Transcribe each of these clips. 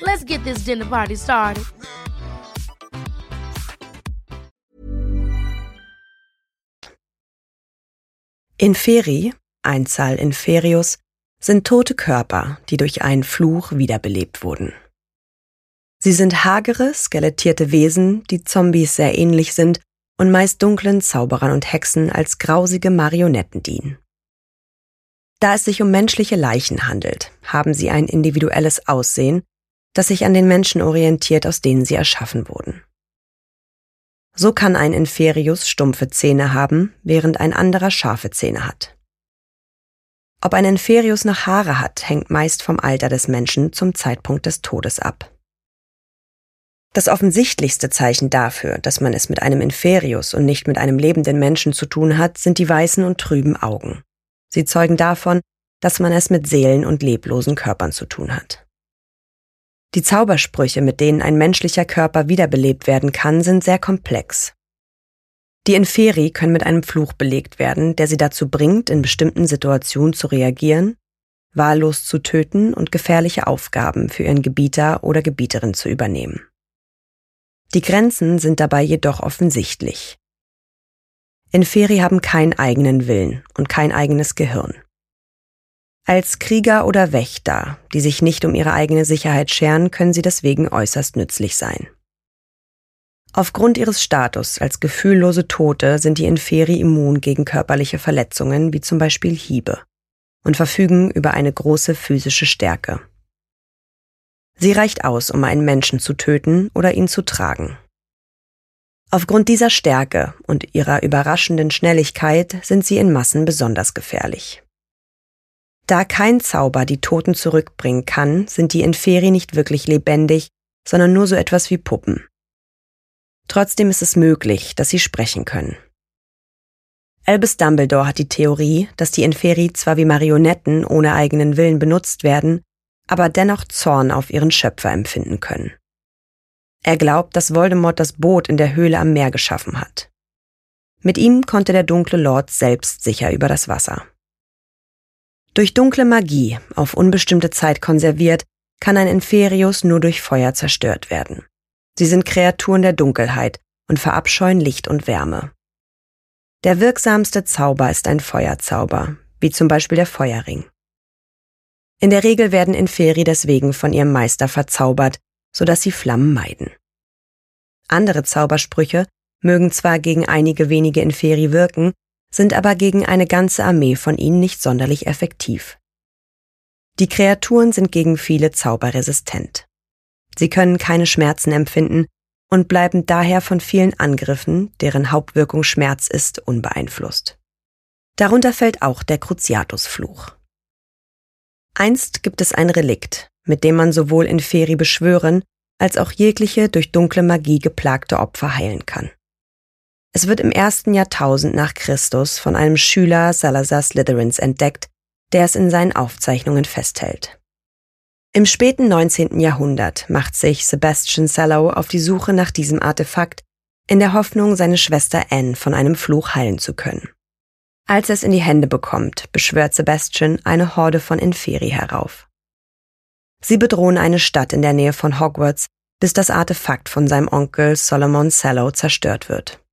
Let's get this dinner party started. Inferi, Einzahl Inferius, sind tote Körper, die durch einen Fluch wiederbelebt wurden. Sie sind hagere, skelettierte Wesen, die Zombies sehr ähnlich sind und meist dunklen Zauberern und Hexen als grausige Marionetten dienen. Da es sich um menschliche Leichen handelt, haben sie ein individuelles Aussehen, das sich an den Menschen orientiert, aus denen sie erschaffen wurden. So kann ein Inferius stumpfe Zähne haben, während ein anderer scharfe Zähne hat. Ob ein Inferius noch Haare hat, hängt meist vom Alter des Menschen zum Zeitpunkt des Todes ab. Das offensichtlichste Zeichen dafür, dass man es mit einem Inferius und nicht mit einem lebenden Menschen zu tun hat, sind die weißen und trüben Augen. Sie zeugen davon, dass man es mit Seelen und leblosen Körpern zu tun hat. Die Zaubersprüche, mit denen ein menschlicher Körper wiederbelebt werden kann, sind sehr komplex. Die Inferi können mit einem Fluch belegt werden, der sie dazu bringt, in bestimmten Situationen zu reagieren, wahllos zu töten und gefährliche Aufgaben für ihren Gebieter oder Gebieterin zu übernehmen. Die Grenzen sind dabei jedoch offensichtlich. Inferi haben keinen eigenen Willen und kein eigenes Gehirn. Als Krieger oder Wächter, die sich nicht um ihre eigene Sicherheit scheren, können sie deswegen äußerst nützlich sein. Aufgrund ihres Status als gefühllose Tote sind die Inferi immun gegen körperliche Verletzungen wie zum Beispiel Hiebe und verfügen über eine große physische Stärke. Sie reicht aus, um einen Menschen zu töten oder ihn zu tragen. Aufgrund dieser Stärke und ihrer überraschenden Schnelligkeit sind sie in Massen besonders gefährlich. Da kein Zauber die Toten zurückbringen kann, sind die Inferi nicht wirklich lebendig, sondern nur so etwas wie Puppen. Trotzdem ist es möglich, dass sie sprechen können. Albus Dumbledore hat die Theorie, dass die Inferi zwar wie Marionetten ohne eigenen Willen benutzt werden, aber dennoch Zorn auf ihren Schöpfer empfinden können. Er glaubt, dass Voldemort das Boot in der Höhle am Meer geschaffen hat. Mit ihm konnte der dunkle Lord selbst sicher über das Wasser. Durch dunkle Magie, auf unbestimmte Zeit konserviert, kann ein Inferius nur durch Feuer zerstört werden. Sie sind Kreaturen der Dunkelheit und verabscheuen Licht und Wärme. Der wirksamste Zauber ist ein Feuerzauber, wie zum Beispiel der Feuerring. In der Regel werden Inferi deswegen von ihrem Meister verzaubert, sodass sie Flammen meiden. Andere Zaubersprüche mögen zwar gegen einige wenige Inferi wirken, sind aber gegen eine ganze Armee von ihnen nicht sonderlich effektiv. Die Kreaturen sind gegen viele Zauber resistent. Sie können keine Schmerzen empfinden und bleiben daher von vielen Angriffen, deren Hauptwirkung Schmerz ist, unbeeinflusst. Darunter fällt auch der Cruciatus-Fluch. Einst gibt es ein Relikt, mit dem man sowohl Inferi beschwören als auch jegliche durch dunkle Magie geplagte Opfer heilen kann. Es wird im ersten Jahrtausend nach Christus von einem Schüler Salazar Slytherins entdeckt, der es in seinen Aufzeichnungen festhält. Im späten 19. Jahrhundert macht sich Sebastian Sallow auf die Suche nach diesem Artefakt, in der Hoffnung, seine Schwester Anne von einem Fluch heilen zu können. Als er es in die Hände bekommt, beschwört Sebastian eine Horde von Inferi herauf. Sie bedrohen eine Stadt in der Nähe von Hogwarts, bis das Artefakt von seinem Onkel Solomon Sallow zerstört wird.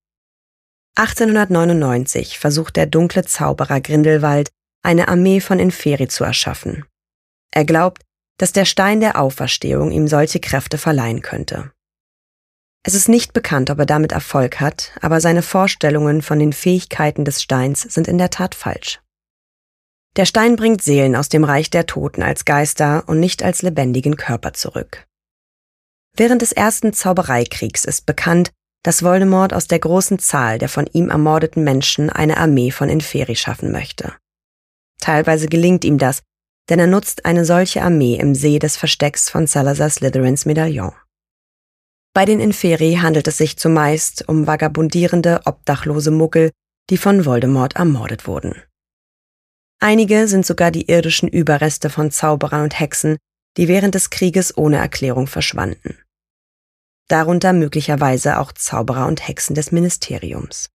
1899 versucht der dunkle Zauberer Grindelwald, eine Armee von Inferi zu erschaffen. Er glaubt, dass der Stein der Auferstehung ihm solche Kräfte verleihen könnte. Es ist nicht bekannt, ob er damit Erfolg hat, aber seine Vorstellungen von den Fähigkeiten des Steins sind in der Tat falsch. Der Stein bringt Seelen aus dem Reich der Toten als Geister und nicht als lebendigen Körper zurück. Während des ersten Zaubereikriegs ist bekannt, dass Voldemort aus der großen Zahl der von ihm ermordeten Menschen eine Armee von Inferi schaffen möchte. Teilweise gelingt ihm das, denn er nutzt eine solche Armee im See des Verstecks von Salazar Slytherins Medaillon. Bei den Inferi handelt es sich zumeist um vagabundierende, obdachlose Muggel, die von Voldemort ermordet wurden. Einige sind sogar die irdischen Überreste von Zauberern und Hexen, die während des Krieges ohne Erklärung verschwanden. Darunter möglicherweise auch Zauberer und Hexen des Ministeriums.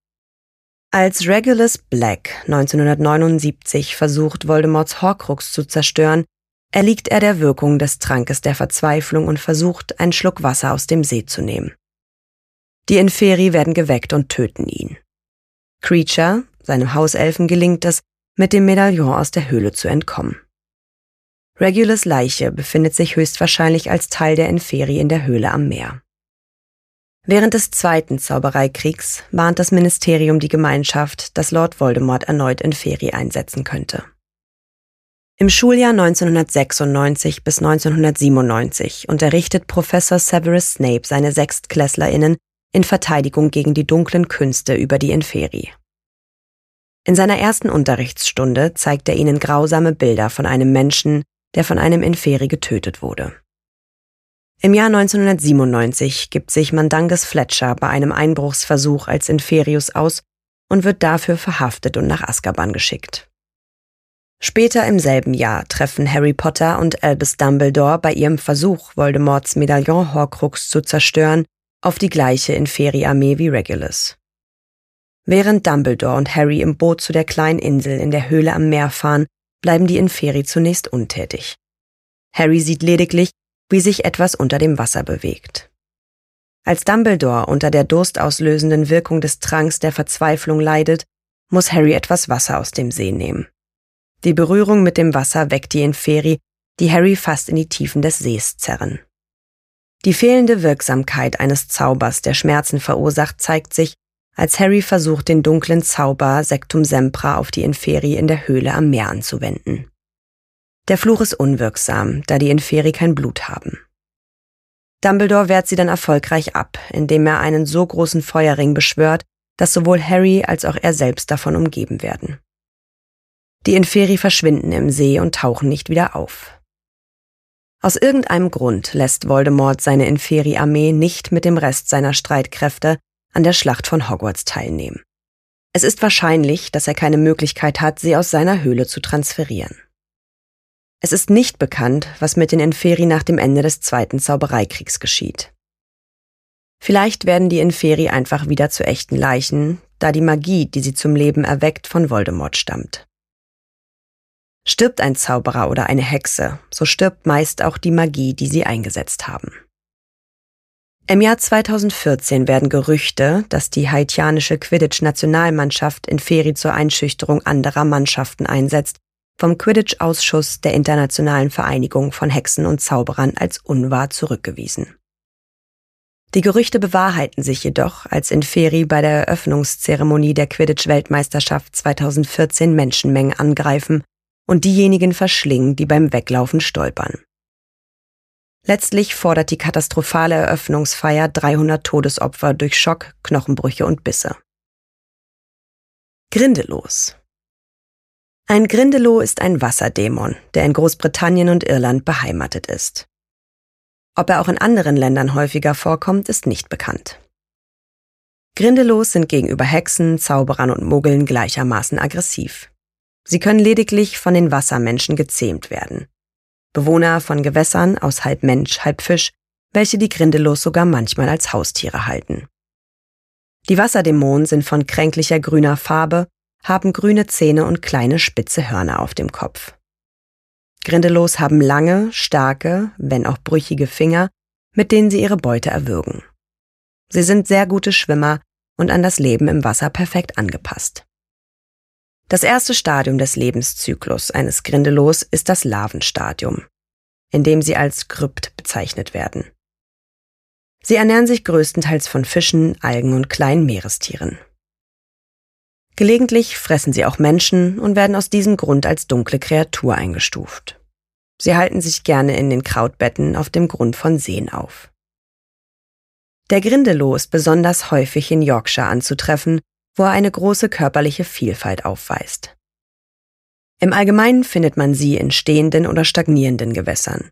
Als Regulus Black 1979 versucht, Voldemorts Horcrux zu zerstören, erliegt er der Wirkung des Trankes der Verzweiflung und versucht, einen Schluck Wasser aus dem See zu nehmen. Die Inferi werden geweckt und töten ihn. Creature, seinem Hauselfen, gelingt es, mit dem Medaillon aus der Höhle zu entkommen. Regulus Leiche befindet sich höchstwahrscheinlich als Teil der Inferi in der Höhle am Meer. Während des Zweiten Zaubereikriegs warnt das Ministerium die Gemeinschaft, dass Lord Voldemort erneut Inferi einsetzen könnte. Im Schuljahr 1996 bis 1997 unterrichtet Professor Severus Snape seine SechstklässlerInnen in Verteidigung gegen die dunklen Künste über die Inferi. In seiner ersten Unterrichtsstunde zeigt er ihnen grausame Bilder von einem Menschen, der von einem Inferi getötet wurde. Im Jahr 1997 gibt sich Mandanges Fletcher bei einem Einbruchsversuch als Inferius aus und wird dafür verhaftet und nach Azkaban geschickt. Später im selben Jahr treffen Harry Potter und Albus Dumbledore bei ihrem Versuch, Voldemorts Medaillon Horcrux zu zerstören, auf die gleiche Inferi-Armee wie Regulus. Während Dumbledore und Harry im Boot zu der kleinen Insel in der Höhle am Meer fahren, bleiben die Inferi zunächst untätig. Harry sieht lediglich, wie sich etwas unter dem Wasser bewegt. Als Dumbledore unter der durstauslösenden Wirkung des Tranks der Verzweiflung leidet, muss Harry etwas Wasser aus dem See nehmen. Die Berührung mit dem Wasser weckt die Inferi, die Harry fast in die Tiefen des Sees zerren. Die fehlende Wirksamkeit eines Zaubers, der Schmerzen verursacht, zeigt sich, als Harry versucht, den dunklen Zauber Sectum Sempra auf die Inferi in der Höhle am Meer anzuwenden. Der Fluch ist unwirksam, da die Inferi kein Blut haben. Dumbledore wehrt sie dann erfolgreich ab, indem er einen so großen Feuerring beschwört, dass sowohl Harry als auch er selbst davon umgeben werden. Die Inferi verschwinden im See und tauchen nicht wieder auf. Aus irgendeinem Grund lässt Voldemort seine Inferi-Armee nicht mit dem Rest seiner Streitkräfte an der Schlacht von Hogwarts teilnehmen. Es ist wahrscheinlich, dass er keine Möglichkeit hat, sie aus seiner Höhle zu transferieren. Es ist nicht bekannt, was mit den Inferi nach dem Ende des Zweiten Zaubereikriegs geschieht. Vielleicht werden die Inferi einfach wieder zu echten Leichen, da die Magie, die sie zum Leben erweckt, von Voldemort stammt. Stirbt ein Zauberer oder eine Hexe, so stirbt meist auch die Magie, die sie eingesetzt haben. Im Jahr 2014 werden Gerüchte, dass die haitianische Quidditch-Nationalmannschaft in Feri zur Einschüchterung anderer Mannschaften einsetzt, vom Quidditch-Ausschuss der Internationalen Vereinigung von Hexen und Zauberern als unwahr zurückgewiesen. Die Gerüchte bewahrheiten sich jedoch, als in Feri bei der Eröffnungszeremonie der Quidditch-Weltmeisterschaft 2014 Menschenmengen angreifen und diejenigen verschlingen, die beim Weglaufen stolpern. Letztlich fordert die katastrophale Eröffnungsfeier 300 Todesopfer durch Schock, Knochenbrüche und Bisse. Grindelos. Ein Grindelow ist ein Wasserdämon, der in Großbritannien und Irland beheimatet ist. Ob er auch in anderen Ländern häufiger vorkommt, ist nicht bekannt. Grindelos sind gegenüber Hexen, Zauberern und Muggeln gleichermaßen aggressiv. Sie können lediglich von den Wassermenschen gezähmt werden. Bewohner von Gewässern aus halb Mensch, halb Fisch, welche die Grindelos sogar manchmal als Haustiere halten. Die Wasserdämonen sind von kränklicher grüner Farbe, haben grüne Zähne und kleine spitze Hörner auf dem Kopf. Grindelos haben lange, starke, wenn auch brüchige Finger, mit denen sie ihre Beute erwürgen. Sie sind sehr gute Schwimmer und an das Leben im Wasser perfekt angepasst. Das erste Stadium des Lebenszyklus eines Grindelos ist das Larvenstadium, in dem sie als Krypt bezeichnet werden. Sie ernähren sich größtenteils von Fischen, Algen und kleinen Meerestieren. Gelegentlich fressen sie auch Menschen und werden aus diesem Grund als dunkle Kreatur eingestuft. Sie halten sich gerne in den Krautbetten auf dem Grund von Seen auf. Der Grindelow ist besonders häufig in Yorkshire anzutreffen wo er eine große körperliche Vielfalt aufweist. Im Allgemeinen findet man sie in stehenden oder stagnierenden Gewässern.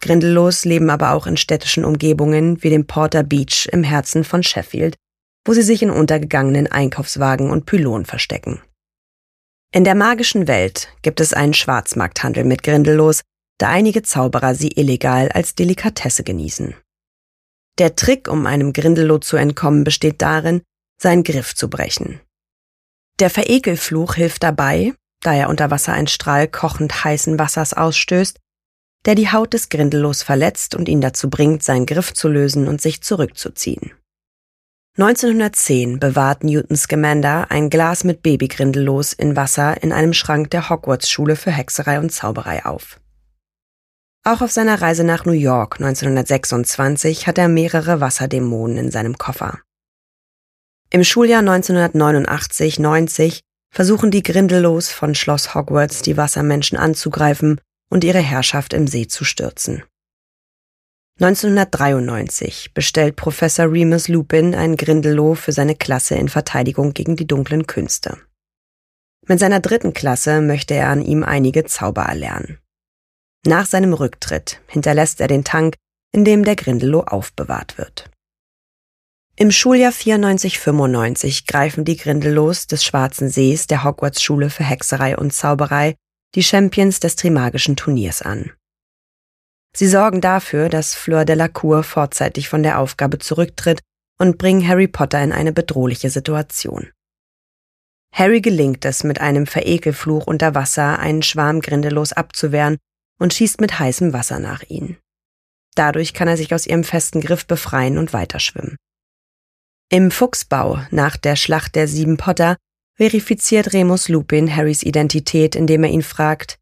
Grindelos leben aber auch in städtischen Umgebungen wie dem Porter Beach im Herzen von Sheffield, wo sie sich in untergegangenen Einkaufswagen und Pylonen verstecken. In der magischen Welt gibt es einen Schwarzmarkthandel mit Grindelos, da einige Zauberer sie illegal als Delikatesse genießen. Der Trick, um einem Grindelow zu entkommen, besteht darin, seinen Griff zu brechen. Der Verekelfluch hilft dabei, da er unter Wasser einen Strahl kochend heißen Wassers ausstößt, der die Haut des Grindelos verletzt und ihn dazu bringt, seinen Griff zu lösen und sich zurückzuziehen. 1910 bewahrt Newton Scamander ein Glas mit Babygrindelos in Wasser in einem Schrank der Hogwarts-Schule für Hexerei und Zauberei auf. Auch auf seiner Reise nach New York 1926 hat er mehrere Wasserdämonen in seinem Koffer. Im Schuljahr 1989-90 versuchen die Grindelos von Schloss Hogwarts die Wassermenschen anzugreifen und ihre Herrschaft im See zu stürzen. 1993 bestellt Professor Remus Lupin ein Grindelow für seine Klasse in Verteidigung gegen die dunklen Künste. Mit seiner dritten Klasse möchte er an ihm einige Zauber erlernen. Nach seinem Rücktritt hinterlässt er den Tank, in dem der Grindelow aufbewahrt wird. Im Schuljahr 94-95 greifen die Grindelows des Schwarzen Sees der Hogwarts-Schule für Hexerei und Zauberei die Champions des Trimagischen Turniers an. Sie sorgen dafür, dass Fleur de la Cour vorzeitig von der Aufgabe zurücktritt und bringen Harry Potter in eine bedrohliche Situation. Harry gelingt es, mit einem Verekelfluch unter Wasser einen Schwarm Grindelos abzuwehren und schießt mit heißem Wasser nach ihnen. Dadurch kann er sich aus ihrem festen Griff befreien und weiterschwimmen. Im Fuchsbau nach der Schlacht der Sieben Potter verifiziert Remus Lupin Harrys Identität, indem er ihn fragt,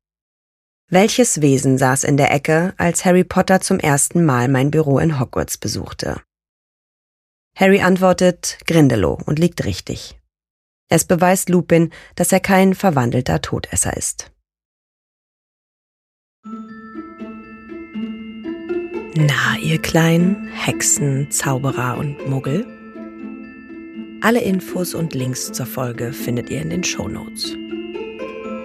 welches Wesen saß in der Ecke, als Harry Potter zum ersten Mal mein Büro in Hogwarts besuchte? Harry antwortet Grindelow und liegt richtig. Es beweist Lupin, dass er kein verwandelter Todesser ist. Na, ihr kleinen Hexen, Zauberer und Muggel? Alle Infos und Links zur Folge findet ihr in den Show Notes.